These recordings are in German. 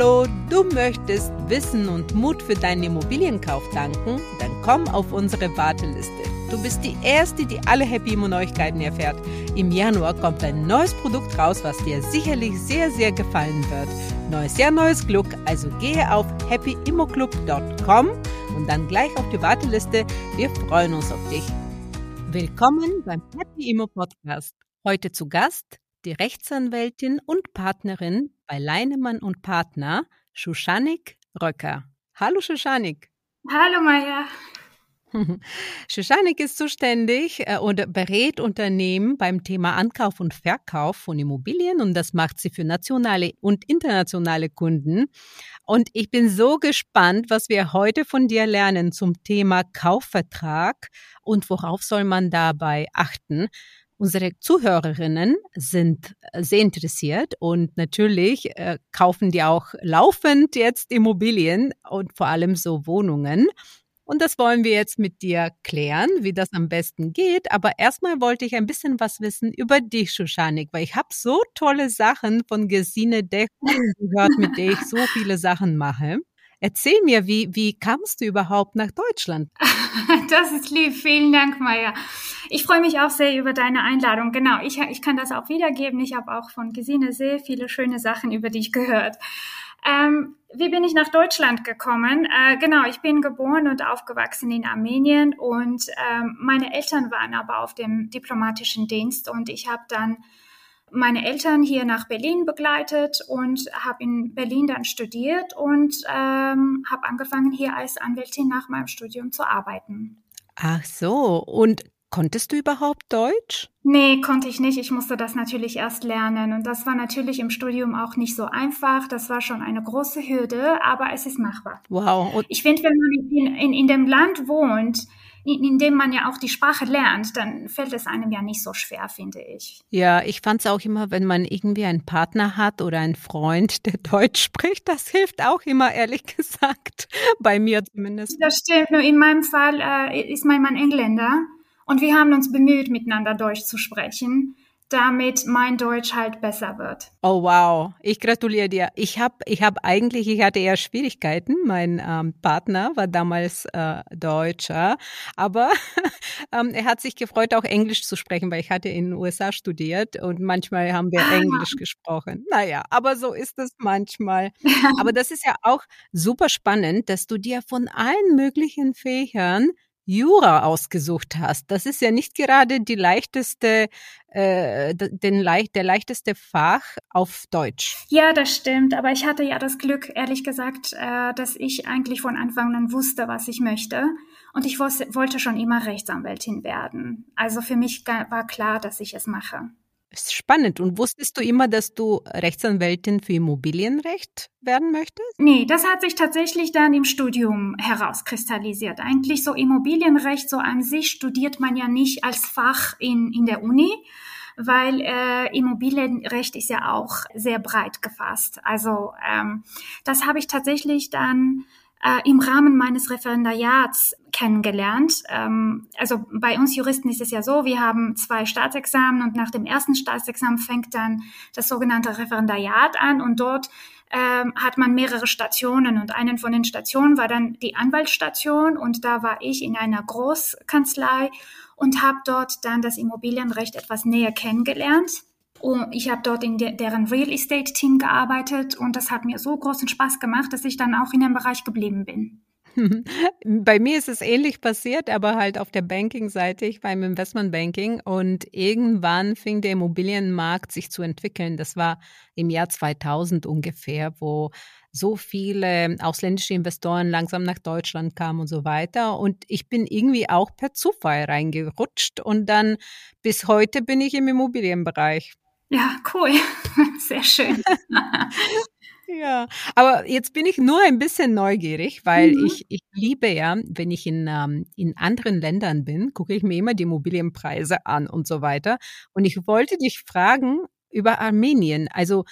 Hallo, du möchtest Wissen und Mut für deinen Immobilienkauf tanken? Dann komm auf unsere Warteliste. Du bist die Erste, die alle Happy Immo Neuigkeiten erfährt. Im Januar kommt ein neues Produkt raus, was dir sicherlich sehr, sehr gefallen wird. Neues Jahr, neues Glück. Also gehe auf happyimmoclub.com und dann gleich auf die Warteliste. Wir freuen uns auf dich. Willkommen beim Happy Immo Podcast. Heute zu Gast die Rechtsanwältin und Partnerin bei Leinemann und Partner, Shushanik Röcker. Hallo Shushanik. Hallo Maja. Shushanik ist zuständig äh, und berät Unternehmen beim Thema Ankauf und Verkauf von Immobilien und das macht sie für nationale und internationale Kunden. Und ich bin so gespannt, was wir heute von dir lernen zum Thema Kaufvertrag und worauf soll man dabei achten. Unsere Zuhörerinnen sind äh, sehr interessiert und natürlich äh, kaufen die auch laufend jetzt Immobilien und vor allem so Wohnungen. Und das wollen wir jetzt mit dir klären, wie das am besten geht. Aber erstmal wollte ich ein bisschen was wissen über dich, Shushanik, weil ich habe so tolle Sachen von Gesine Deck gehört, mit der ich so viele Sachen mache. Erzähl mir, wie, wie kamst du überhaupt nach Deutschland? Das ist lieb. Vielen Dank, Maya. Ich freue mich auch sehr über deine Einladung. Genau, ich, ich kann das auch wiedergeben. Ich habe auch von Gesine sehr viele schöne Sachen über dich gehört. Ähm, wie bin ich nach Deutschland gekommen? Äh, genau, ich bin geboren und aufgewachsen in Armenien und ähm, meine Eltern waren aber auf dem diplomatischen Dienst und ich habe dann meine Eltern hier nach Berlin begleitet und habe in Berlin dann studiert und ähm, habe angefangen, hier als Anwältin nach meinem Studium zu arbeiten. Ach so, und konntest du überhaupt Deutsch? Nee, konnte ich nicht. Ich musste das natürlich erst lernen. Und das war natürlich im Studium auch nicht so einfach. Das war schon eine große Hürde, aber es ist machbar. Wow. Und ich finde, wenn man in, in, in dem Land wohnt, in, dem man ja auch die Sprache lernt, dann fällt es einem ja nicht so schwer, finde ich. Ja, ich fand es auch immer, wenn man irgendwie einen Partner hat oder einen Freund, der Deutsch spricht, das hilft auch immer, ehrlich gesagt, bei mir zumindest. Das stimmt, nur in meinem Fall äh, ist mein Mann Engländer und wir haben uns bemüht, miteinander Deutsch zu sprechen damit mein Deutsch halt besser wird. Oh wow, ich gratuliere dir. Ich habe ich hab eigentlich, ich hatte eher Schwierigkeiten. Mein ähm, Partner war damals äh, Deutscher, aber ähm, er hat sich gefreut, auch Englisch zu sprechen, weil ich hatte in den USA studiert und manchmal haben wir ah. Englisch gesprochen. Naja, aber so ist es manchmal. aber das ist ja auch super spannend, dass du dir von allen möglichen Fächern Jura ausgesucht hast. Das ist ja nicht gerade die leichteste, äh, den leicht, der leichteste Fach auf Deutsch. Ja, das stimmt. Aber ich hatte ja das Glück, ehrlich gesagt, äh, dass ich eigentlich von Anfang an wusste, was ich möchte. Und ich wollte schon immer Rechtsanwältin werden. Also für mich war klar, dass ich es mache. Spannend. Und wusstest du immer, dass du Rechtsanwältin für Immobilienrecht werden möchtest? Nee, das hat sich tatsächlich dann im Studium herauskristallisiert. Eigentlich so Immobilienrecht so an sich studiert man ja nicht als Fach in, in der Uni, weil äh, Immobilienrecht ist ja auch sehr breit gefasst. Also ähm, das habe ich tatsächlich dann äh, im Rahmen meines Referendariats kennengelernt. Ähm, also bei uns Juristen ist es ja so, wir haben zwei Staatsexamen und nach dem ersten Staatsexamen fängt dann das sogenannte Referendariat an und dort ähm, hat man mehrere Stationen und einen von den Stationen war dann die Anwaltsstation und da war ich in einer Großkanzlei und habe dort dann das Immobilienrecht etwas näher kennengelernt. Und ich habe dort in de deren Real Estate Team gearbeitet und das hat mir so großen Spaß gemacht, dass ich dann auch in dem Bereich geblieben bin. Bei mir ist es ähnlich passiert, aber halt auf der Banking-Seite. Ich war im Investmentbanking und irgendwann fing der Immobilienmarkt sich zu entwickeln. Das war im Jahr 2000 ungefähr, wo so viele ausländische Investoren langsam nach Deutschland kamen und so weiter. Und ich bin irgendwie auch per Zufall reingerutscht und dann bis heute bin ich im Immobilienbereich. Ja, cool. Sehr schön. Ja, aber jetzt bin ich nur ein bisschen neugierig, weil mhm. ich, ich liebe ja, wenn ich in, ähm, in anderen Ländern bin, gucke ich mir immer die Immobilienpreise an und so weiter. Und ich wollte dich fragen über Armenien. Also,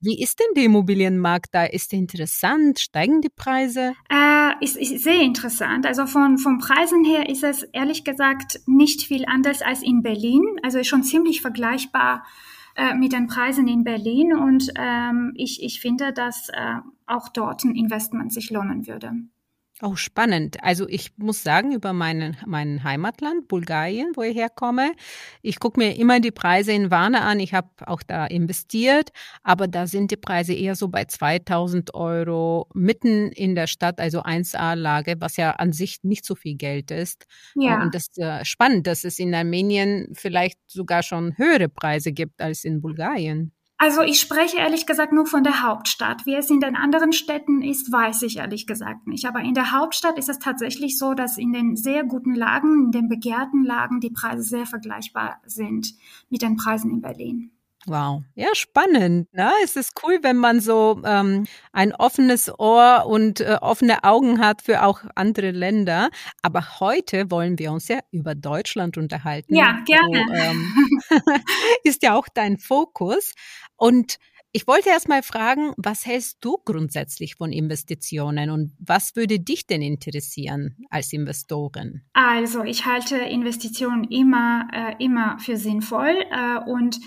wie ist denn der Immobilienmarkt da? Ist der interessant? Steigen die Preise? Äh, ist, ist sehr interessant. Also von, von Preisen her ist es ehrlich gesagt nicht viel anders als in Berlin. Also ist schon ziemlich vergleichbar äh, mit den Preisen in Berlin und ähm, ich, ich finde, dass äh, auch dort ein Investment sich lohnen würde. Oh, spannend. Also ich muss sagen, über meinen, meinen Heimatland, Bulgarien, wo ich herkomme, ich gucke mir immer die Preise in Warne an. Ich habe auch da investiert, aber da sind die Preise eher so bei 2000 Euro mitten in der Stadt, also 1A-Lage, was ja an sich nicht so viel Geld ist. Ja. Und das ist äh, spannend, dass es in Armenien vielleicht sogar schon höhere Preise gibt als in Bulgarien. Also ich spreche ehrlich gesagt nur von der Hauptstadt. Wie es in den anderen Städten ist, weiß ich ehrlich gesagt nicht. Aber in der Hauptstadt ist es tatsächlich so, dass in den sehr guten Lagen, in den begehrten Lagen, die Preise sehr vergleichbar sind mit den Preisen in Berlin. Wow, ja, spannend. Ne? Es ist cool, wenn man so ähm, ein offenes Ohr und äh, offene Augen hat für auch andere Länder. Aber heute wollen wir uns ja über Deutschland unterhalten. Ja, gerne. So, ähm, ist ja auch dein Fokus. Und ich wollte erst mal fragen, was hältst du grundsätzlich von Investitionen und was würde dich denn interessieren als Investorin? Also, ich halte Investitionen immer, äh, immer für sinnvoll äh, und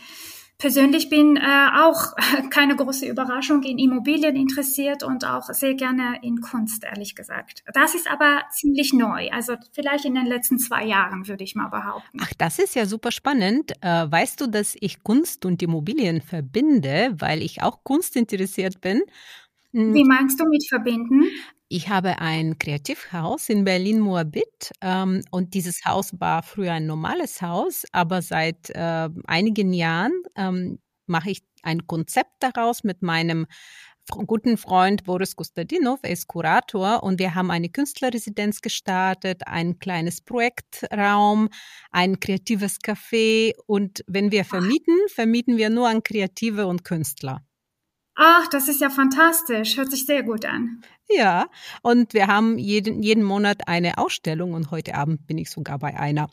persönlich bin äh, auch keine große Überraschung in Immobilien interessiert und auch sehr gerne in Kunst, ehrlich gesagt. Das ist aber ziemlich neu. Also vielleicht in den letzten zwei Jahren, würde ich mal behaupten. Ach, das ist ja super spannend. Äh, weißt du, dass ich Kunst und Immobilien verbinde, weil ich auch Kunst interessiert bin? Hm. Wie meinst du mit verbinden? Ich habe ein Kreativhaus in Berlin-Moabit ähm, und dieses Haus war früher ein normales Haus, aber seit äh, einigen Jahren ähm, mache ich ein Konzept daraus mit meinem guten Freund Boris Kostadinov, er ist Kurator und wir haben eine Künstlerresidenz gestartet, ein kleines Projektraum, ein kreatives Café. Und wenn wir vermieten, vermieten wir nur an Kreative und Künstler. Ach, das ist ja fantastisch. Hört sich sehr gut an. Ja, und wir haben jeden, jeden Monat eine Ausstellung und heute Abend bin ich sogar bei einer.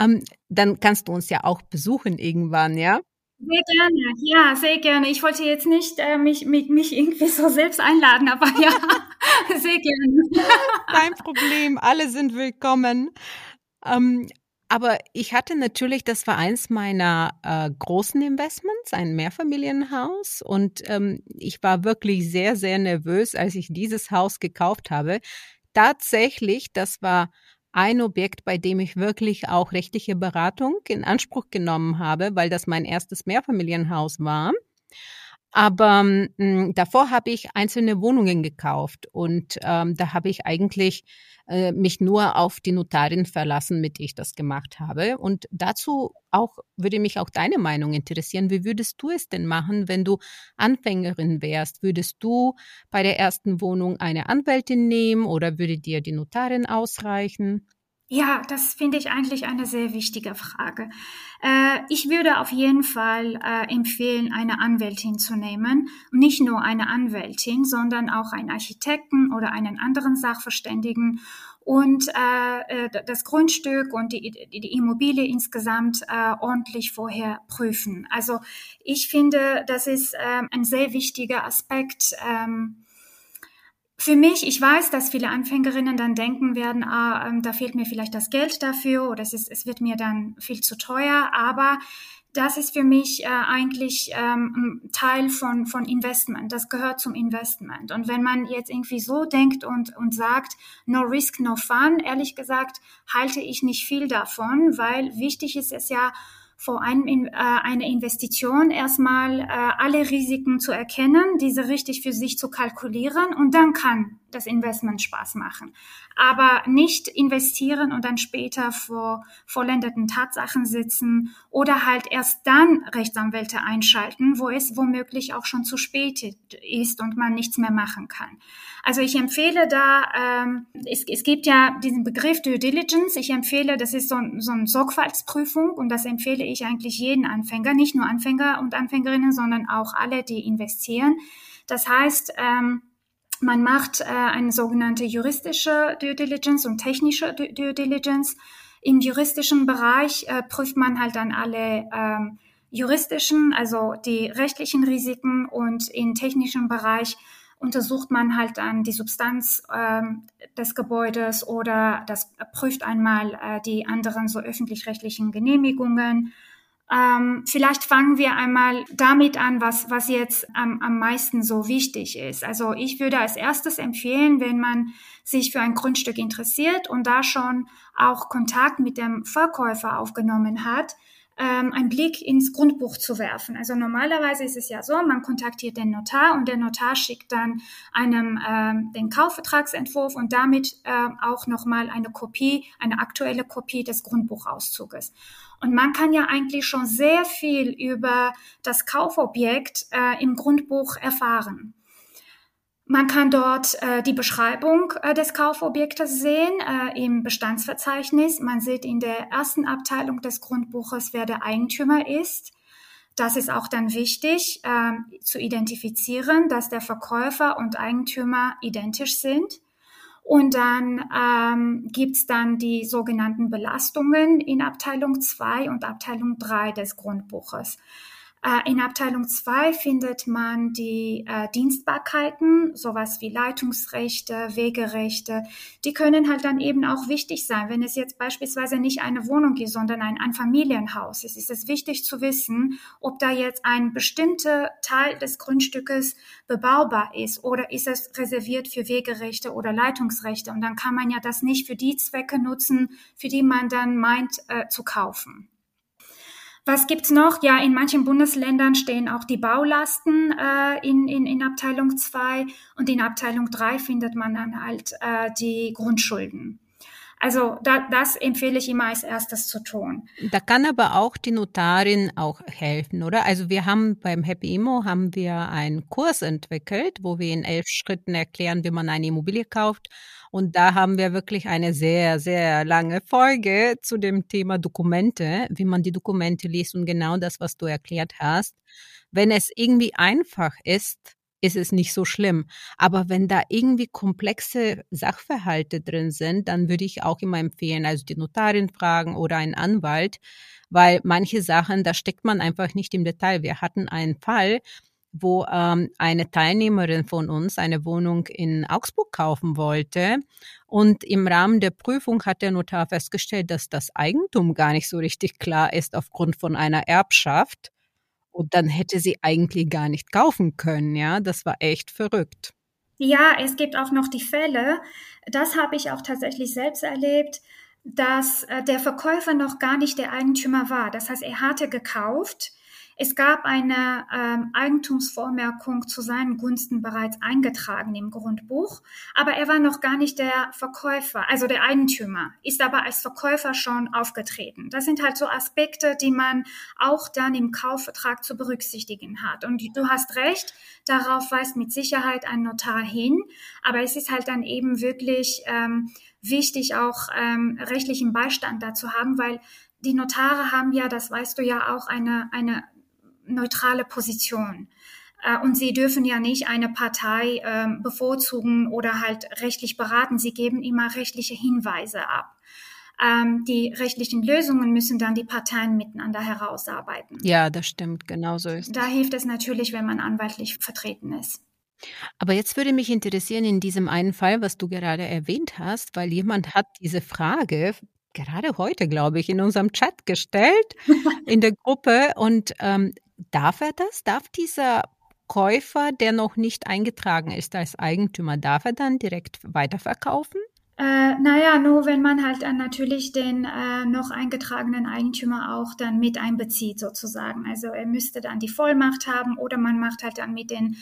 Ähm, dann kannst du uns ja auch besuchen irgendwann, ja? Sehr gerne, ja, sehr gerne. Ich wollte jetzt nicht äh, mich, mich, mich irgendwie so selbst einladen, aber ja, sehr gerne. Kein Problem, alle sind willkommen. Ähm, aber ich hatte natürlich, das war eins meiner äh, großen Investments, ein Mehrfamilienhaus. Und ähm, ich war wirklich sehr, sehr nervös, als ich dieses Haus gekauft habe. Tatsächlich, das war ein Objekt, bei dem ich wirklich auch rechtliche Beratung in Anspruch genommen habe, weil das mein erstes Mehrfamilienhaus war. Aber ähm, davor habe ich einzelne Wohnungen gekauft und ähm, da habe ich eigentlich äh, mich nur auf die Notarin verlassen, mit der ich das gemacht habe. Und dazu auch würde mich auch deine Meinung interessieren. Wie würdest du es denn machen, wenn du Anfängerin wärst? Würdest du bei der ersten Wohnung eine Anwältin nehmen oder würde dir die Notarin ausreichen? Ja, das finde ich eigentlich eine sehr wichtige Frage. Äh, ich würde auf jeden Fall äh, empfehlen, eine Anwältin zu nehmen. Nicht nur eine Anwältin, sondern auch einen Architekten oder einen anderen Sachverständigen und äh, äh das Grundstück und die, die Immobilie insgesamt äh, ordentlich vorher prüfen. Also ich finde, das ist äh, ein sehr wichtiger Aspekt. Ähm, für mich, ich weiß, dass viele Anfängerinnen dann denken werden, ah, ähm, da fehlt mir vielleicht das Geld dafür oder es, ist, es wird mir dann viel zu teuer, aber das ist für mich äh, eigentlich ähm, Teil von, von Investment. Das gehört zum Investment. Und wenn man jetzt irgendwie so denkt und, und sagt, no risk, no fun, ehrlich gesagt, halte ich nicht viel davon, weil wichtig ist es ja, vor einem äh, eine Investition erstmal äh, alle Risiken zu erkennen, diese richtig für sich zu kalkulieren und dann kann das Investment Spaß machen. Aber nicht investieren und dann später vor vollendeten Tatsachen sitzen oder halt erst dann Rechtsanwälte einschalten, wo es womöglich auch schon zu spät ist und man nichts mehr machen kann. Also ich empfehle da, ähm, es, es gibt ja diesen Begriff Due Diligence. Ich empfehle, das ist so, so eine Sorgfaltsprüfung und das empfehle ich eigentlich jeden Anfänger, nicht nur Anfänger und Anfängerinnen, sondern auch alle, die investieren. Das heißt, ähm, man macht äh, eine sogenannte juristische Due Diligence und technische Due Diligence. Im juristischen Bereich äh, prüft man halt dann alle ähm, juristischen, also die rechtlichen Risiken und im technischen Bereich untersucht man halt dann die Substanz ähm, des Gebäudes oder das prüft einmal äh, die anderen so öffentlich-rechtlichen Genehmigungen Ähm, vielleicht fangen wir einmal damit an, was, was jetzt am, am meisten so wichtig ist. Also ich würde als erstes empfehlen, wenn man sich für ein Grundstück interessiert und da schon auch Kontakt mit dem Verkäufer aufgenommen hat, ähm, einen Blick ins Grundbuch zu werfen. Also normalerweise ist es ja so, man kontaktiert den Notar und der Notar schickt dann einem ähm, den Kaufvertragsentwurf und damit äh, auch nochmal eine Kopie, eine aktuelle Kopie des Grundbuchauszuges. Und man kann ja eigentlich schon sehr viel über das Kaufobjekt äh, im Grundbuch erfahren. Man kann dort äh, die Beschreibung äh, des Kaufobjektes sehen äh, im Bestandsverzeichnis. Man sieht in der ersten Abteilung des Grundbuches, wer der Eigentümer ist. Das ist auch dann wichtig äh, zu identifizieren, dass der Verkäufer und Eigentümer identisch sind. Und dann ähm, gibt's dann die sogenannten Belastungen in Abteilung 2 und Abteilung 3 des Grundbuches. Äh, in Abteilung 2 findet man die äh, Dienstbarkeiten, sowas wie Leitungsrechte, Wegerechte. Die können halt dann eben auch wichtig sein. Wenn es jetzt beispielsweise nicht eine Wohnung ist, sondern ein, ein Familienhaus ist, ist es wichtig zu wissen, ob da jetzt ein bestimmter Teil des Grundstückes bebaubar ist oder ist es reserviert für Wegerechte oder Leitungsrechte. Und dann kann man ja das nicht für die Zwecke nutzen, für die man dann meint äh, zu kaufen. Was gibt's noch? Ja, in manchen Bundesländern stehen auch die Baulasten äh, in, in, in Abteilung 2 und in Abteilung 3 findet man dann halt äh, die Grundschulden. Also da, das empfehle ich immer als erstes zu tun. Da kann aber auch die Notarin auch helfen, oder? Also wir haben beim Happy Immo haben wir einen Kurs entwickelt, wo wir in elf Schritten erklären, wie man eine Immobilie kauft. Und da haben wir wirklich eine sehr, sehr lange Folge zu dem Thema Dokumente, wie man die Dokumente liest und genau das, was du erklärt hast. Wenn es irgendwie einfach ist, ist es nicht so schlimm. Aber wenn da irgendwie komplexe Sachverhalte drin sind, dann würde ich auch immer empfehlen, also die Notarin fragen oder einen Anwalt, weil manche Sachen, da steckt man einfach nicht im Detail. Wir hatten einen Fall, wo ähm, eine Teilnehmerin von uns eine Wohnung in Augsburg kaufen wollte. Und im Rahmen der Prüfung hat der Notar festgestellt, dass das Eigentum gar nicht so richtig klar ist aufgrund von einer Erbschaft. Und dann hätte sie eigentlich gar nicht kaufen können, ja. Das war echt verrückt. Ja, es gibt auch noch die Fälle, das habe ich auch tatsächlich selbst erlebt, dass äh, der Verkäufer noch gar nicht der Eigentümer war. Das heißt, er hatte gekauft, es gab eine ähm, Eigentumsvormerkung zu seinen Gunsten bereits eingetragen im Grundbuch, aber er war noch gar nicht der Verkäufer, also der Eigentümer, ist aber als Verkäufer schon aufgetreten. Das sind halt so Aspekte, die man auch dann im Kaufvertrag zu berücksichtigen hat. Und du hast recht, darauf weist mit Sicherheit ein Notar hin, aber es ist halt dann eben wirklich ähm, wichtig, auch ähm, rechtlichen Beistand dazu haben, weil die Notare haben ja, das weißt du ja auch, eine, eine neutrale Position. Äh, und sie dürfen ja nicht eine Partei äh, bevorzugen oder halt rechtlich beraten. Sie geben immer rechtliche Hinweise ab. Ähm, die rechtlichen Lösungen müssen dann die Parteien miteinander herausarbeiten. Ja, das stimmt. Genau so ist Da hilft es natürlich, wenn man anwaltlich vertreten ist. Aber jetzt würde mich interessieren in diesem einen Fall, was du gerade erwähnt hast, weil jemand hat diese Frage gerade heute, glaube ich, in unserem Chat gestellt, in der Gruppe. Und ähm, Darf er das? Darf dieser Käufer, der noch nicht eingetragen ist als Eigentümer, darf er dann direkt weiterverkaufen? Äh, naja, nur wenn man halt dann natürlich den äh, noch eingetragenen Eigentümer auch dann mit einbezieht sozusagen. Also er müsste dann die Vollmacht haben oder man macht halt dann mit den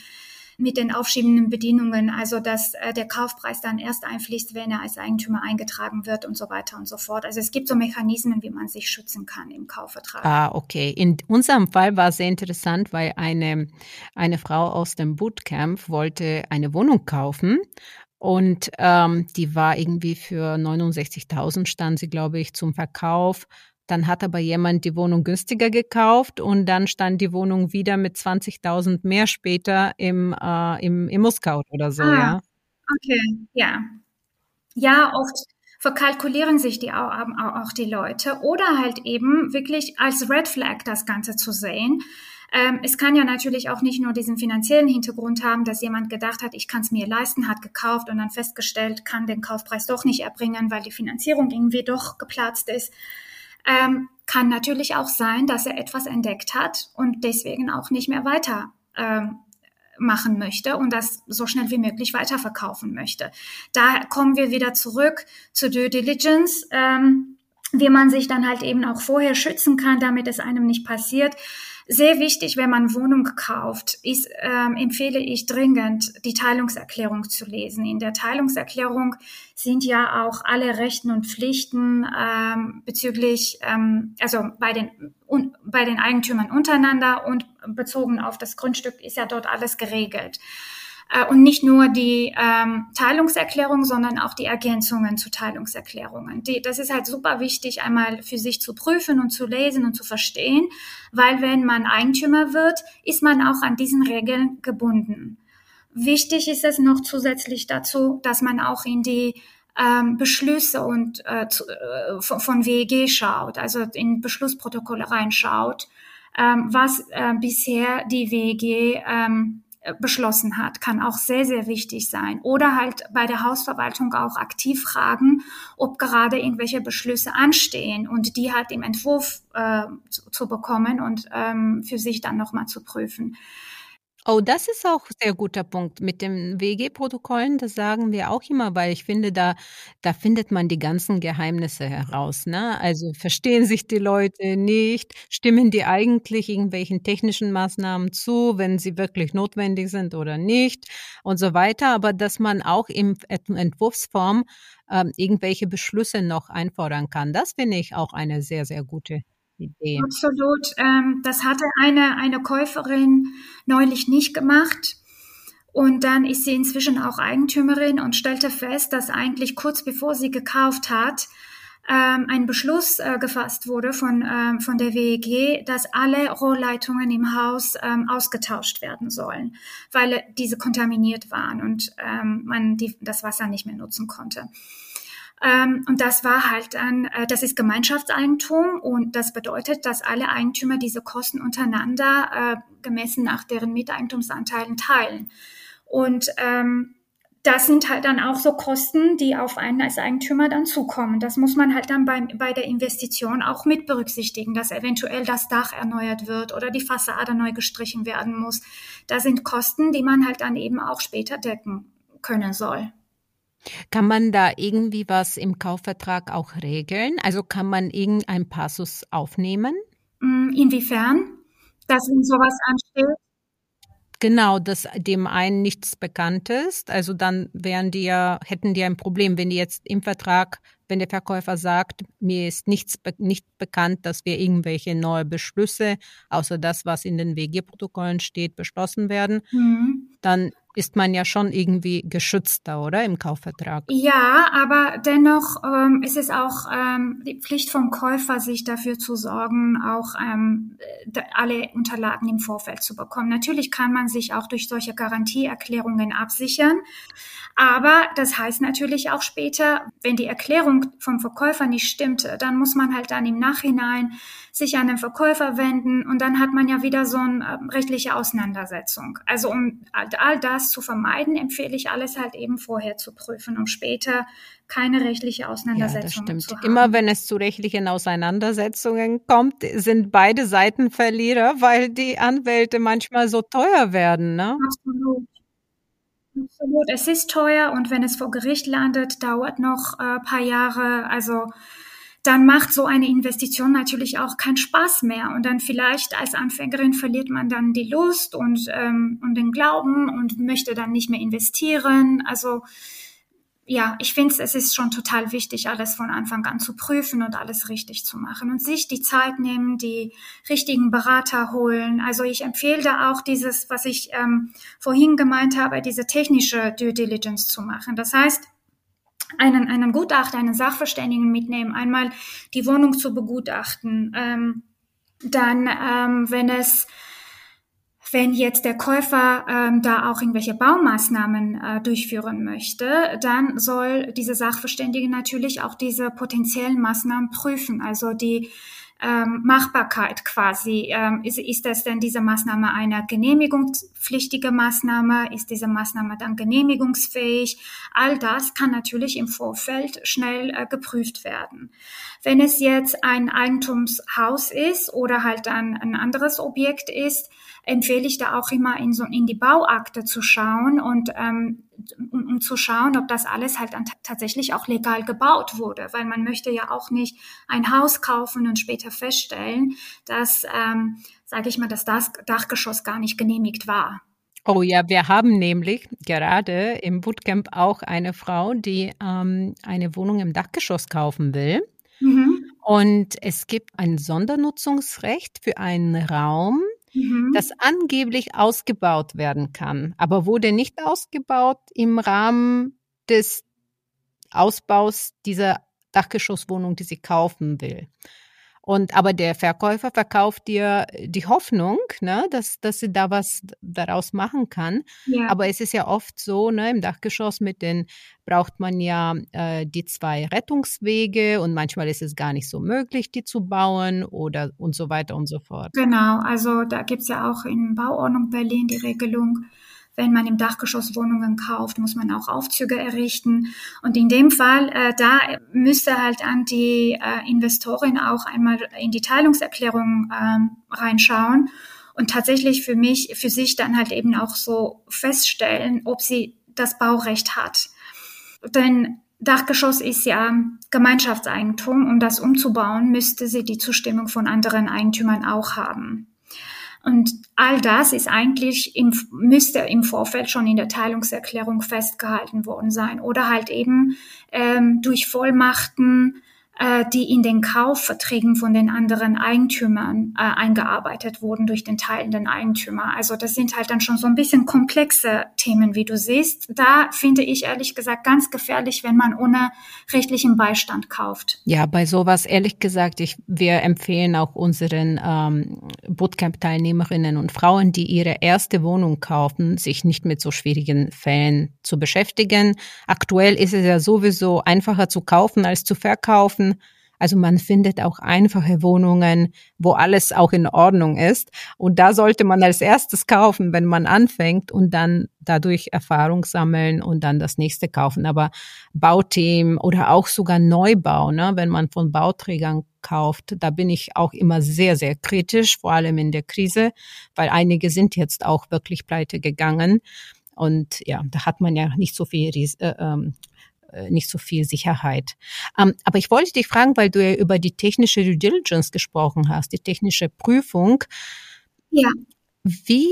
mit den aufschiebenden Bedingungen, also dass äh, der Kaufpreis dann erst einfließt, wenn er als Eigentümer eingetragen wird und so weiter und so fort. Also es gibt so Mechanismen, wie man sich schützen kann im Kaufvertrag. Ah, okay. In unserem Fall war es sehr interessant, weil eine, eine Frau aus dem Bootcamp wollte eine Wohnung kaufen und ähm, die war irgendwie für 69.000 stand sie, glaube ich, zum Verkauf. Dann hat aber jemand die Wohnung günstiger gekauft und dann stand die Wohnung wieder mit 20.000 mehr später im, äh, im Immo-Scout oder so, ah, ja. Okay, ja. Ja, oft verkalkulieren sich die auch, auch die Leute oder halt eben wirklich als Red Flag das Ganze zu sehen. Ähm, es kann ja natürlich auch nicht nur diesen finanziellen Hintergrund haben, dass jemand gedacht hat, ich kann es mir leisten, hat gekauft und dann festgestellt, kann den Kaufpreis doch nicht erbringen, weil die Finanzierung irgendwie doch geplatzt ist. Ähm, kann natürlich auch sein, dass er etwas entdeckt hat und deswegen auch nicht mehr weiter ähm, machen möchte und das so schnell wie möglich weiterverkaufen möchte. Da kommen wir wieder zurück zu Due Diligence. Ähm, wie man sich dann halt eben auch vorher schützen kann, damit es einem nicht passiert. Sehr wichtig, wenn man Wohnung kauft, ist, ähm, empfehle ich dringend, die Teilungserklärung zu lesen. In der Teilungserklärung sind ja auch alle Rechten und Pflichten ähm, bezüglich, ähm, also bei den, un, bei den Eigentümern untereinander und bezogen auf das Grundstück ist ja dort alles geregelt. Äh, und nicht nur die ähm, Teilungserklärung, sondern auch die Ergänzungen zu Teilungserklärungen. Die, das ist halt super wichtig, einmal für sich zu prüfen und zu lesen und zu verstehen, weil wenn man Eigentümer wird, ist man auch an diesen Regeln gebunden. Wichtig ist es noch zusätzlich dazu, dass man auch in die ähm, Beschlüsse und äh, zu, äh, von WEG schaut, also in Beschlussprotokolle reinschaut, ähm, was äh, bisher die WEG ähm, äh, beschlossen hat, kann auch sehr, sehr wichtig sein. Oder halt bei der Hausverwaltung auch aktiv fragen, ob gerade irgendwelche Beschlüsse anstehen und die halt im Entwurf äh, zu, zu, bekommen und ähm, für sich dann nochmal zu prüfen. Oh, das ist auch ein sehr guter Punkt. Mit den WG-Protokollen, das sagen wir auch immer, weil ich finde, da, da findet man die ganzen Geheimnisse heraus. Ne? Also verstehen sich die Leute nicht, stimmen die eigentlich irgendwelchen technischen Maßnahmen zu, wenn sie wirklich notwendig sind oder nicht und so weiter. Aber dass man auch im Entwurfsform ähm, irgendwelche Beschlüsse noch einfordern kann, das finde ich auch eine sehr, sehr gute Idee. Absolut. Ähm, das hatte eine, eine Käuferin neulich nicht gemacht. Und dann ist sie inzwischen auch Eigentümerin und stellte fest, dass eigentlich kurz bevor sie gekauft hat, ähm, ein Beschluss äh, gefasst wurde von, ähm, von der WEG, dass alle Rohrleitungen im Haus ähm, ausgetauscht werden sollen, weil diese kontaminiert waren und ähm, man die, das Wasser nicht mehr nutzen konnte. Ähm, und das war halt dann, äh, das ist Gemeinschaftseigentum und das bedeutet, dass alle Eigentümer diese Kosten untereinander äh, gemessen nach deren Miteigentumsanteilen teilen. Und ähm, das sind halt dann auch so Kosten, die auf einen als Eigentümer dann zukommen. Das muss man halt dann bei, bei der Investition auch mit berücksichtigen, dass eventuell das Dach erneuert wird oder die Fassade neu gestrichen werden muss. Da sind Kosten, die man halt dann eben auch später decken können soll. Kann man da irgendwie was im Kaufvertrag auch regeln? Also kann man irgendein Passus aufnehmen? Mm, inwiefern? Dass ihm sowas ansteht? Genau, dass dem einen nichts bekannt ist. Also dann wären die ja, hätten die ein Problem, wenn die jetzt im Vertrag wenn der Verkäufer sagt, mir ist nichts nicht bekannt, dass wir irgendwelche neue Beschlüsse, außer das, was in den WG-Protokollen steht, beschlossen werden, mhm. dann ist man ja schon irgendwie geschützter, oder im Kaufvertrag? Ja, aber dennoch ähm, ist es auch ähm, die Pflicht vom Käufer, sich dafür zu sorgen, auch ähm, alle Unterlagen im Vorfeld zu bekommen. Natürlich kann man sich auch durch solche Garantieerklärungen absichern, aber das heißt natürlich auch später, wenn die Erklärung vom Verkäufer nicht stimmte, dann muss man halt dann im Nachhinein sich an den Verkäufer wenden und dann hat man ja wieder so eine äh, rechtliche Auseinandersetzung. Also um all das zu vermeiden, empfehle ich alles halt eben vorher zu prüfen, um später keine rechtliche Auseinandersetzung ja, das stimmt. Immer wenn es zu rechtlichen Auseinandersetzungen kommt, sind beide Seiten Verlierer, weil die Anwälte manchmal so teuer werden. Ne? Absolut. Absolut. Es ist teuer und wenn es vor Gericht landet, dauert noch ein äh, paar Jahre. Also dann macht so eine Investition natürlich auch keinen Spaß mehr. Und dann vielleicht als Anfängerin verliert man dann die Lust und, ähm, und den Glauben und möchte dann nicht mehr investieren. Also ja, ich finde, es ist schon total wichtig, alles von Anfang an zu prüfen und alles richtig zu machen und sich die Zeit nehmen, die richtigen Berater holen. Also ich empfehle da auch dieses, was ich ähm, vorhin gemeint habe, diese technische Due Diligence zu machen. Das heißt, einen, einen Gutachter, einen Sachverständigen mitnehmen, einmal die Wohnung zu begutachten, ähm, dann, ähm, wenn es wenn jetzt der Käufer ähm, da auch irgendwelche Baumaßnahmen äh, durchführen möchte, dann soll diese Sachverständige natürlich auch diese potenziellen Maßnahmen prüfen, also die ähm, Machbarkeit quasi. Ähm, ist, ist das denn diese Maßnahme eine genehmigungspflichtige Maßnahme? Ist diese Maßnahme dann genehmigungsfähig? All das kann natürlich im Vorfeld schnell äh, geprüft werden. Wenn es jetzt ein Eigentumshaus ist oder halt dann ein anderes Objekt ist, empfehle ich da auch immer in so in die Bauakte zu schauen und ähm, um, um zu schauen, ob das alles halt dann tatsächlich auch legal gebaut wurde, weil man möchte ja auch nicht ein Haus kaufen und später feststellen, dass, ähm, sage ich mal, dass das Dachgeschoss gar nicht genehmigt war. Oh ja, wir haben nämlich gerade im Bootcamp auch eine Frau, die ähm, eine Wohnung im Dachgeschoss kaufen will. Mhm. Und es gibt ein Sondernutzungsrecht für einen Raum, mhm. das angeblich ausgebaut werden kann, aber wurde nicht ausgebaut im Rahmen des Ausbaus dieser Dachgeschosswohnung, die sie kaufen will. Und aber der Verkäufer verkauft dir die Hoffnung, ne, dass, dass sie da was daraus machen kann. Ja. Aber es ist ja oft so, ne, im Dachgeschoss mit den braucht man ja äh, die zwei Rettungswege und manchmal ist es gar nicht so möglich, die zu bauen oder und so weiter und so fort. Genau, also da gibt's ja auch in Bauordnung Berlin die Regelung, wenn man im Dachgeschoss Wohnungen kauft, muss man auch Aufzüge errichten. Und in dem Fall, äh, da müsste halt an die äh, Investorin auch einmal in die Teilungserklärung ähm, reinschauen und tatsächlich für mich, für sich dann halt eben auch so feststellen, ob sie das Baurecht hat. Denn Dachgeschoss ist ja Gemeinschaftseigentum. Um das umzubauen, müsste sie die Zustimmung von anderen Eigentümern auch haben. Und all das ist eigentlich im, müsste im Vorfeld schon in der Teilungserklärung festgehalten worden sein. Oder halt eben ähm, durch Vollmachten äh, die in den Kaufverträgen von den anderen Eigentümern äh, eingearbeitet wurden durch den teilenden Eigentümer. Also das sind halt dann schon so ein bisschen komplexe Themen, wie du siehst. Da finde ich ehrlich gesagt ganz gefährlich, wenn man ohne rechtlichen Beistand kauft. Ja, bei sowas ehrlich gesagt, ich, wir empfehlen auch unseren ähm, Bootcamp-Teilnehmerinnen und Frauen, die ihre erste Wohnung kaufen, sich nicht mit so schwierigen Fällen zu beschäftigen. Aktuell ist es ja sowieso einfacher zu kaufen als zu verkaufen. Also man findet auch einfache Wohnungen, wo alles auch in Ordnung ist. Und da sollte man als erstes kaufen, wenn man anfängt und dann dadurch Erfahrung sammeln und dann das nächste kaufen. Aber Bauthemen oder auch sogar Neubau, ne, wenn man von Bauträgern kauft, da bin ich auch immer sehr, sehr kritisch, vor allem in der Krise, weil einige sind jetzt auch wirklich pleite gegangen. Und ja, da hat man ja nicht so viel äh, ähm, äh, nicht so viel Sicherheit. Ähm, aber ich wollte dich fragen, weil du ja über die technische Due Diligence gesprochen hast, die technische Prüfung. Ja. Wie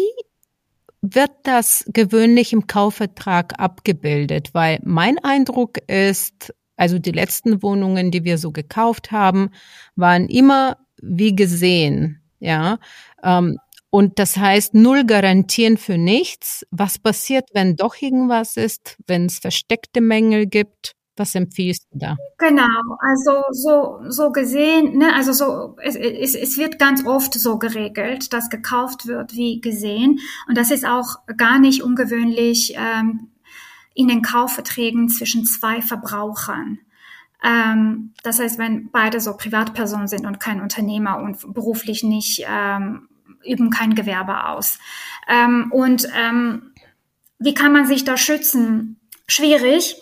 wird das gewöhnlich im Kaufvertrag abgebildet? Weil mein Eindruck ist, also die letzten Wohnungen, die wir so gekauft haben, waren immer wie gesehen. Ja, ähm, und das heißt, null garantieren für nichts. Was passiert, wenn doch irgendwas ist, wenn es versteckte Mängel gibt? Was empfiehlst du da? Genau, also so, so gesehen, ne, also so, es, es, es wird ganz oft so geregelt, dass gekauft wird wie gesehen. Und das ist auch gar nicht ungewöhnlich ähm, in den Kaufverträgen zwischen zwei Verbrauchern. Ähm, das heißt, wenn beide so Privatpersonen sind und kein Unternehmer und beruflich nicht ähm, üben kein Gewerbe aus. Ähm, und ähm, wie kann man sich da schützen? Schwierig.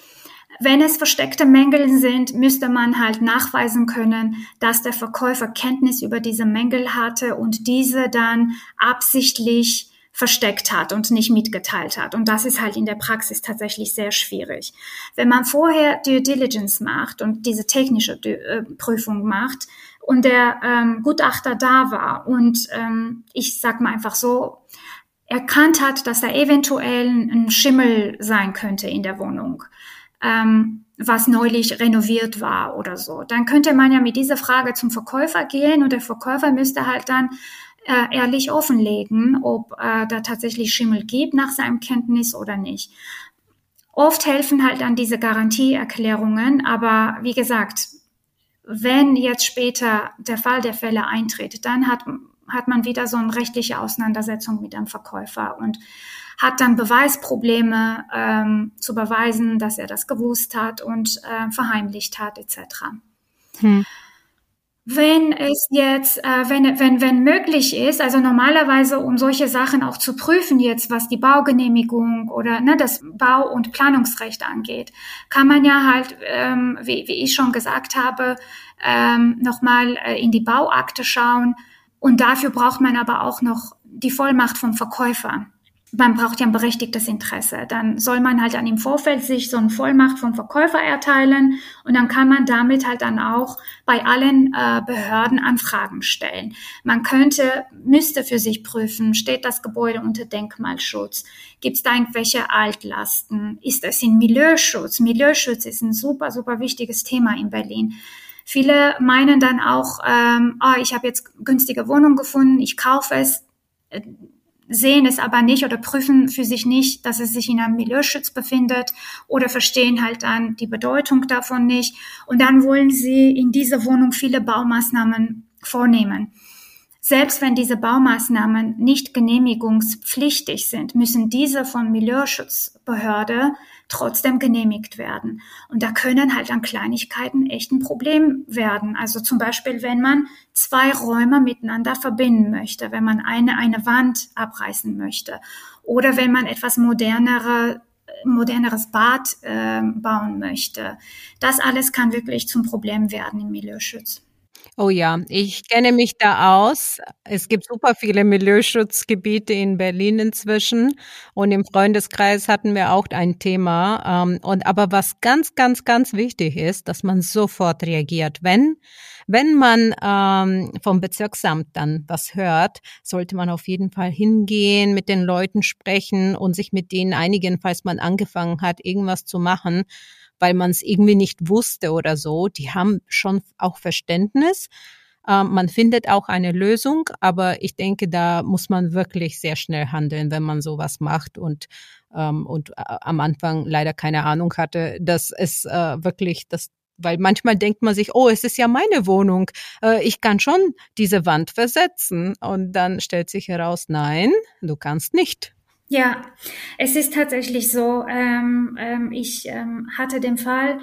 Wenn es versteckte Mängel sind, müsste man halt nachweisen können, dass der Verkäufer Kenntnis über diese Mängel hatte und diese dann absichtlich versteckt hat und nicht mitgeteilt hat. Und das ist halt in der Praxis tatsächlich sehr schwierig. Wenn man vorher Due Diligence macht und diese technische äh, Prüfung macht, und der ähm, Gutachter da war und ähm, ich sag mal einfach so erkannt hat, dass da eventuell ein Schimmel sein könnte in der Wohnung, ähm, was neulich renoviert war oder so, dann könnte man ja mit dieser Frage zum Verkäufer gehen und der Verkäufer müsste halt dann äh, ehrlich offenlegen, ob äh, da tatsächlich Schimmel gibt nach seinem Kenntnis oder nicht. Oft helfen halt dann diese Garantieerklärungen, aber wie gesagt, wenn jetzt später der Fall der Fälle eintritt, dann hat, hat man wieder so eine rechtliche Auseinandersetzung mit dem Verkäufer und hat dann Beweisprobleme ähm, zu beweisen, dass er das gewusst hat und äh, verheimlicht hat etc. Hm. Wenn es jetzt, äh, wenn, wenn, wenn möglich ist, also normalerweise, um solche Sachen auch zu prüfen jetzt, was die Baugenehmigung oder ne, das Bau- und Planungsrecht angeht, kann man ja halt, ähm, wie, wie ich schon gesagt habe, ähm, nochmal äh, in die Bauakte schauen. Und dafür braucht man aber auch noch die Vollmacht vom Verkäufer man braucht ja ein berechtigtes Interesse. Dann soll man halt dann im Vorfeld sich so eine Vollmacht vom Verkäufer erteilen und dann kann man damit halt dann auch bei allen äh, Behörden Anfragen stellen. Man könnte, müsste für sich prüfen, steht das Gebäude unter Denkmalschutz? Gibt es da irgendwelche Altlasten? Ist es in Milieuschutz? Milieuschutz ist ein super, super wichtiges Thema in Berlin. Viele meinen dann auch, ähm, oh, ich habe jetzt günstige Wohnung gefunden, ich kaufe es sehen es aber nicht oder prüfen für sich nicht, dass es sich in einem Milieuschutz befindet oder verstehen halt dann die Bedeutung davon nicht. Und dann wollen sie in dieser Wohnung viele Baumaßnahmen vornehmen. Selbst wenn diese Baumaßnahmen nicht genehmigungspflichtig sind, müssen diese von Milieuschutzbehörde trotzdem genehmigt werden. Und da können halt an Kleinigkeiten echt ein Problem werden. Also zum Beispiel, wenn man zwei Räume miteinander verbinden möchte, wenn man eine, eine Wand abreißen möchte oder wenn man etwas modernere moderneres Bad äh, bauen möchte. Das alles kann wirklich zum Problem werden im Milieuschutz. Oh ja, ich kenne mich da aus. Es gibt super viele Milieuschutzgebiete in Berlin inzwischen und im Freundeskreis hatten wir auch ein Thema. Ähm, und aber was ganz, ganz, ganz wichtig ist, dass man sofort reagiert. Wenn wenn man ähm, vom Bezirksamt dann was hört, sollte man auf jeden Fall hingehen, mit den Leuten sprechen und sich mit denen einigen, falls man angefangen hat, irgendwas zu machen weil man es irgendwie nicht wusste oder so. Die haben schon auch Verständnis. Ähm, man findet auch eine Lösung, aber ich denke, da muss man wirklich sehr schnell handeln, wenn man sowas macht und ähm, und äh, am Anfang leider keine Ahnung hatte, dass es äh, wirklich das weil manchmal denkt man sich, oh, es ist ja meine Wohnung, äh, ich kann schon diese Wand versetzen. Und dann stellt sich heraus, nein, du kannst nicht. Ja, es ist tatsächlich so. Ähm, ähm, ich ähm, hatte den Fall,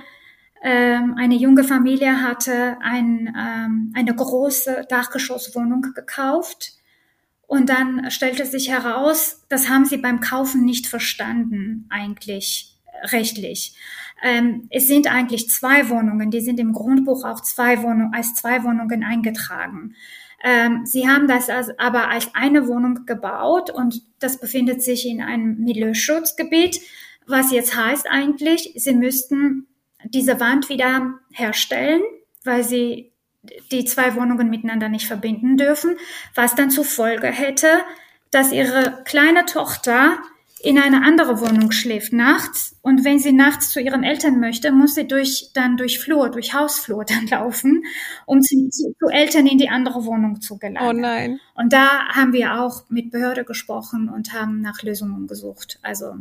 ähm, eine junge Familie hatte ein, ähm, eine große Dachgeschosswohnung gekauft und dann stellte sich heraus, das haben sie beim Kaufen nicht verstanden, eigentlich rechtlich. Ähm, es sind eigentlich zwei Wohnungen, die sind im Grundbuch auch zwei Wohnungen, als zwei Wohnungen eingetragen. Ähm, sie haben das als, aber als eine Wohnung gebaut und das befindet sich in einem Milieuschutzgebiet, was jetzt heißt eigentlich, sie müssten diese Wand wieder herstellen, weil sie die zwei Wohnungen miteinander nicht verbinden dürfen, was dann zur Folge hätte, dass ihre kleine Tochter in eine andere Wohnung schläft nachts und wenn sie nachts zu ihren Eltern möchte, muss sie durch dann durch Flur, durch Hausflur dann laufen, um zu, zu, zu Eltern in die andere Wohnung zu gelangen. Oh nein. Und da haben wir auch mit Behörde gesprochen und haben nach Lösungen gesucht. Also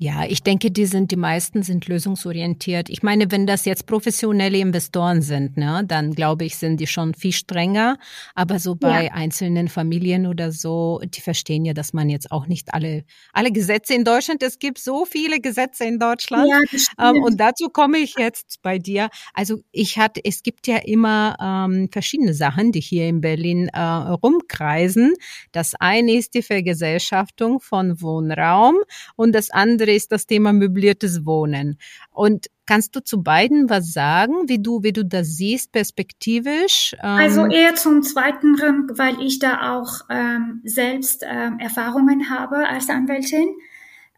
ja, ich denke, die sind, die meisten sind lösungsorientiert. Ich meine, wenn das jetzt professionelle Investoren sind, ne, dann glaube ich, sind die schon viel strenger. Aber so bei ja. einzelnen Familien oder so, die verstehen ja, dass man jetzt auch nicht alle, alle Gesetze in Deutschland, es gibt so viele Gesetze in Deutschland. Ja, ähm, und dazu komme ich jetzt bei dir. Also ich hatte, es gibt ja immer ähm, verschiedene Sachen, die hier in Berlin äh, rumkreisen. Das eine ist die Vergesellschaftung von Wohnraum und das andere andere ist das Thema möbliertes Wohnen. Und kannst du zu beiden was sagen, wie du, wie du das siehst, perspektivisch? Also ähm, eher zum Zweiten, weil ich da auch ähm, selbst ähm, Erfahrungen habe als Anwältin.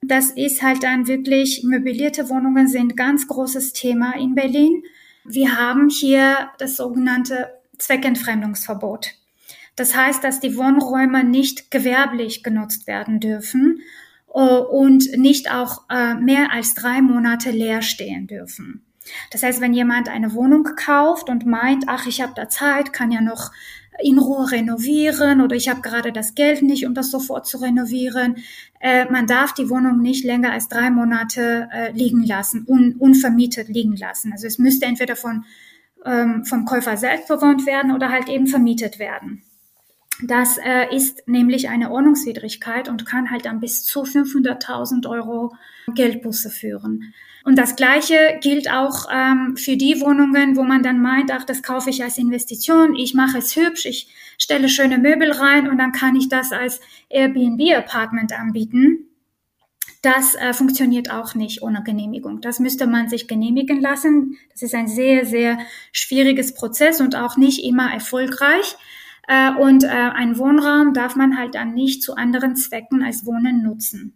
Das ist halt dann wirklich, möblierte Wohnungen sind ganz großes Thema in Berlin. Wir haben hier das sogenannte Zweckentfremdungsverbot. Das heißt, dass die Wohnräume nicht gewerblich genutzt werden dürfen und nicht auch äh, mehr als drei Monate leer stehen dürfen. Das heißt, wenn jemand eine Wohnung kauft und meint, ach, ich habe da Zeit, kann ja noch in Ruhe renovieren oder ich habe gerade das Geld nicht, um das sofort zu renovieren. Äh, man darf die Wohnung nicht länger als drei Monate äh, liegen lassen, un unvermietet liegen lassen. Also es müsste entweder von, ähm, vom Käufer selbst bewohnt werden oder halt eben vermietet werden. Das äh, ist nämlich eine Ordnungswidrigkeit und kann halt dann bis zu 500.000 Euro Geldbuße führen. Und das Gleiche gilt auch ähm, für die Wohnungen, wo man dann meint, ach, das kaufe ich als Investition, ich mache es hübsch, ich stelle schöne Möbel rein und dann kann ich das als Airbnb-Apartment anbieten. Das äh, funktioniert auch nicht ohne Genehmigung. Das müsste man sich genehmigen lassen. Das ist ein sehr, sehr schwieriges Prozess und auch nicht immer erfolgreich. Äh, und äh, ein Wohnraum darf man halt dann nicht zu anderen Zwecken als Wohnen nutzen.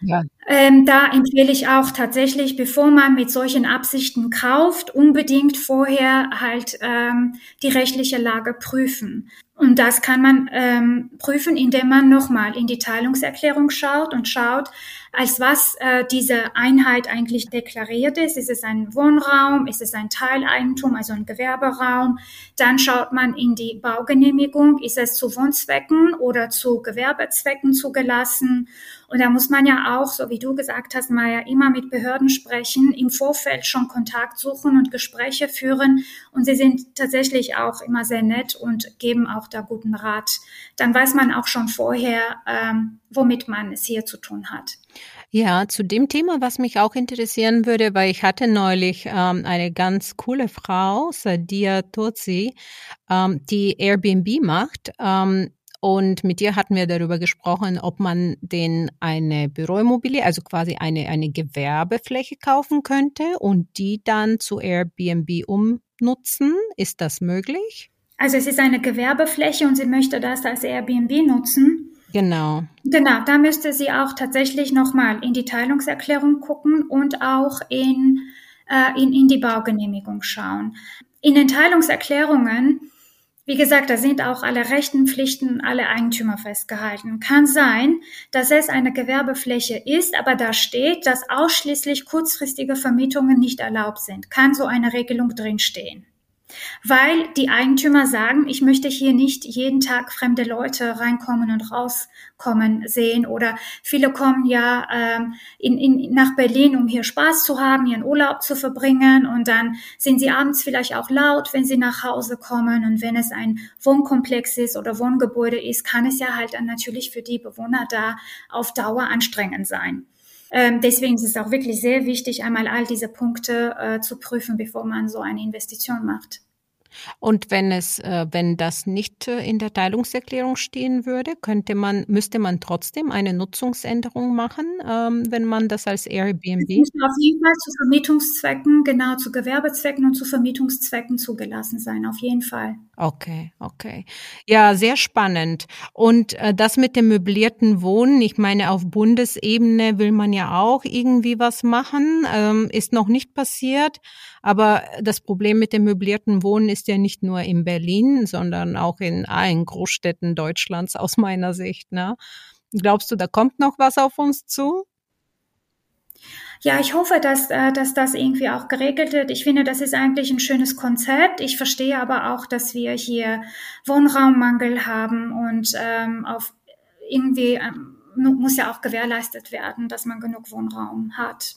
Ja. Ähm, da empfehle ich auch tatsächlich, bevor man mit solchen Absichten kauft, unbedingt vorher halt ähm, die rechtliche Lage prüfen. Und das kann man ähm, prüfen, indem man nochmal in die Teilungserklärung schaut und schaut, als was äh, diese Einheit eigentlich deklariert ist. Ist es ein Wohnraum? Ist es ein Teileigentum, also ein Gewerberaum? Dann schaut man in die Baugenehmigung. Ist es zu Wohnzwecken oder zu Gewerbezwecken zugelassen? Und da muss man ja auch, so wie du gesagt hast, mal ja immer mit Behörden sprechen, im Vorfeld schon Kontakt suchen und Gespräche führen. Und sie sind tatsächlich auch immer sehr nett und geben auch da guten Rat. Dann weiß man auch schon vorher, ähm, womit man es hier zu tun hat. Ja, zu dem Thema, was mich auch interessieren würde, weil ich hatte neulich ähm, eine ganz coole Frau, Sadia Tozi, ähm, die Airbnb macht. Ähm, und mit dir hatten wir darüber gesprochen, ob man den eine Büroimmobilie, also quasi eine, eine Gewerbefläche kaufen könnte und die dann zu Airbnb umnutzen. Ist das möglich? Also es ist eine Gewerbefläche und sie möchte das als Airbnb nutzen. Genau. Genau, da müsste sie auch tatsächlich nochmal in die Teilungserklärung gucken und auch in, äh, in, in die Baugenehmigung schauen. In den Teilungserklärungen wie gesagt, da sind auch alle Rechten, Pflichten, alle Eigentümer festgehalten. Kann sein, dass es eine Gewerbefläche ist, aber da steht, dass ausschließlich kurzfristige Vermietungen nicht erlaubt sind. Kann so eine Regelung drinstehen weil die Eigentümer sagen, ich möchte hier nicht jeden Tag fremde Leute reinkommen und rauskommen sehen. Oder viele kommen ja ähm, in, in, nach Berlin, um hier Spaß zu haben, ihren Urlaub zu verbringen. Und dann sind sie abends vielleicht auch laut, wenn sie nach Hause kommen. Und wenn es ein Wohnkomplex ist oder Wohngebäude ist, kann es ja halt dann natürlich für die Bewohner da auf Dauer anstrengend sein. Ähm, deswegen ist es auch wirklich sehr wichtig, einmal all diese Punkte äh, zu prüfen, bevor man so eine Investition macht. Und wenn es, äh, wenn das nicht äh, in der Teilungserklärung stehen würde, könnte man, müsste man trotzdem eine Nutzungsänderung machen, ähm, wenn man das als Airbnb. Das muss auf jeden Fall zu Vermietungszwecken, genau zu Gewerbezwecken und zu Vermietungszwecken zugelassen sein, auf jeden Fall. Okay, okay. Ja, sehr spannend. Und äh, das mit dem möblierten Wohnen, ich meine, auf Bundesebene will man ja auch irgendwie was machen, ähm, ist noch nicht passiert. Aber das Problem mit dem möblierten Wohnen ist ja nicht nur in Berlin, sondern auch in allen Großstädten Deutschlands aus meiner Sicht. Ne? Glaubst du, da kommt noch was auf uns zu? Ja, ich hoffe, dass, äh, dass das irgendwie auch geregelt wird. Ich finde, das ist eigentlich ein schönes Konzept. Ich verstehe aber auch, dass wir hier Wohnraummangel haben und ähm, auf irgendwie ähm, muss ja auch gewährleistet werden, dass man genug Wohnraum hat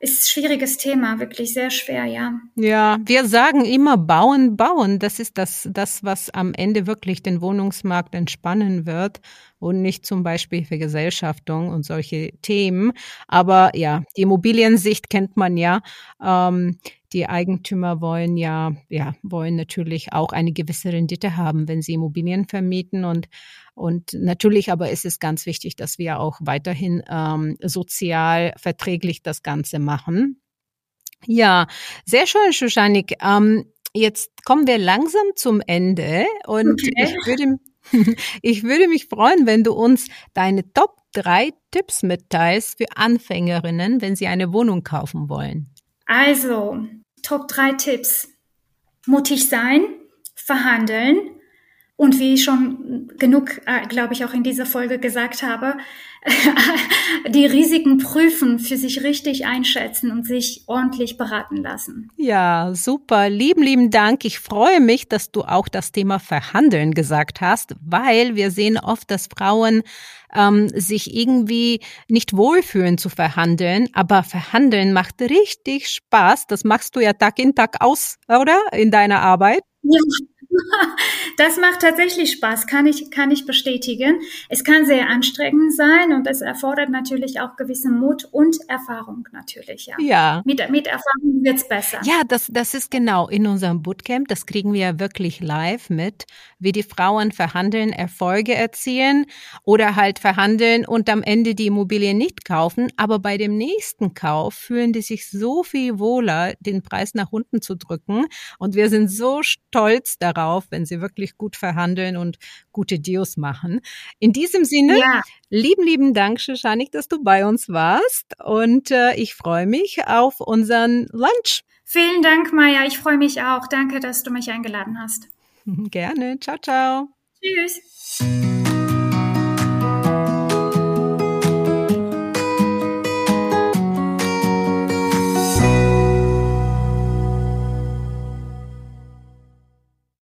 ist schwieriges Thema, wirklich sehr schwer, ja. Ja, wir sagen immer bauen, bauen. Das ist das, das, was am Ende wirklich den Wohnungsmarkt entspannen wird und nicht zum Beispiel Vergesellschaftung und solche Themen. Aber ja, die Immobiliensicht kennt man ja. Ähm, die Eigentümer wollen ja, ja, wollen natürlich auch eine gewisse Rendite haben, wenn sie Immobilien vermieten und und natürlich aber ist es ganz wichtig, dass wir auch weiterhin ähm, sozial verträglich das Ganze machen. Ja, sehr schön, Shushanik. Ähm, jetzt kommen wir langsam zum Ende und okay. ich würde ich würde mich freuen, wenn du uns deine Top drei Tipps mitteilst für Anfängerinnen, wenn sie eine Wohnung kaufen wollen. Also, Top drei Tipps. Mutig sein, verhandeln, und wie ich schon genug, äh, glaube ich, auch in dieser Folge gesagt habe, die Risiken prüfen, für sich richtig einschätzen und sich ordentlich beraten lassen. Ja, super. Lieben, lieben Dank. Ich freue mich, dass du auch das Thema Verhandeln gesagt hast, weil wir sehen oft, dass Frauen ähm, sich irgendwie nicht wohlfühlen zu verhandeln, aber verhandeln macht richtig Spaß. Das machst du ja Tag in Tag aus, oder? In deiner Arbeit. Ja, Das macht tatsächlich Spaß, kann ich, kann ich bestätigen. Es kann sehr anstrengend sein und es erfordert natürlich auch gewissen Mut und Erfahrung natürlich, ja. Ja. Mit, mit Erfahrung wird's besser. Ja, das, das ist genau in unserem Bootcamp, das kriegen wir ja wirklich live mit, wie die Frauen verhandeln, Erfolge erzielen oder halt verhandeln und am Ende die Immobilie nicht kaufen, aber bei dem nächsten Kauf fühlen die sich so viel wohler, den Preis nach unten zu drücken und wir sind so stolz darauf, wenn sie wirklich gut verhandeln und gute Deals machen. In diesem Sinne, ja. lieben, lieben Dank, Shashanik, dass du bei uns warst und äh, ich freue mich auf unseren Lunch. Vielen Dank, Maya. Ich freue mich auch. Danke, dass du mich eingeladen hast. Gerne. Ciao, ciao. Tschüss.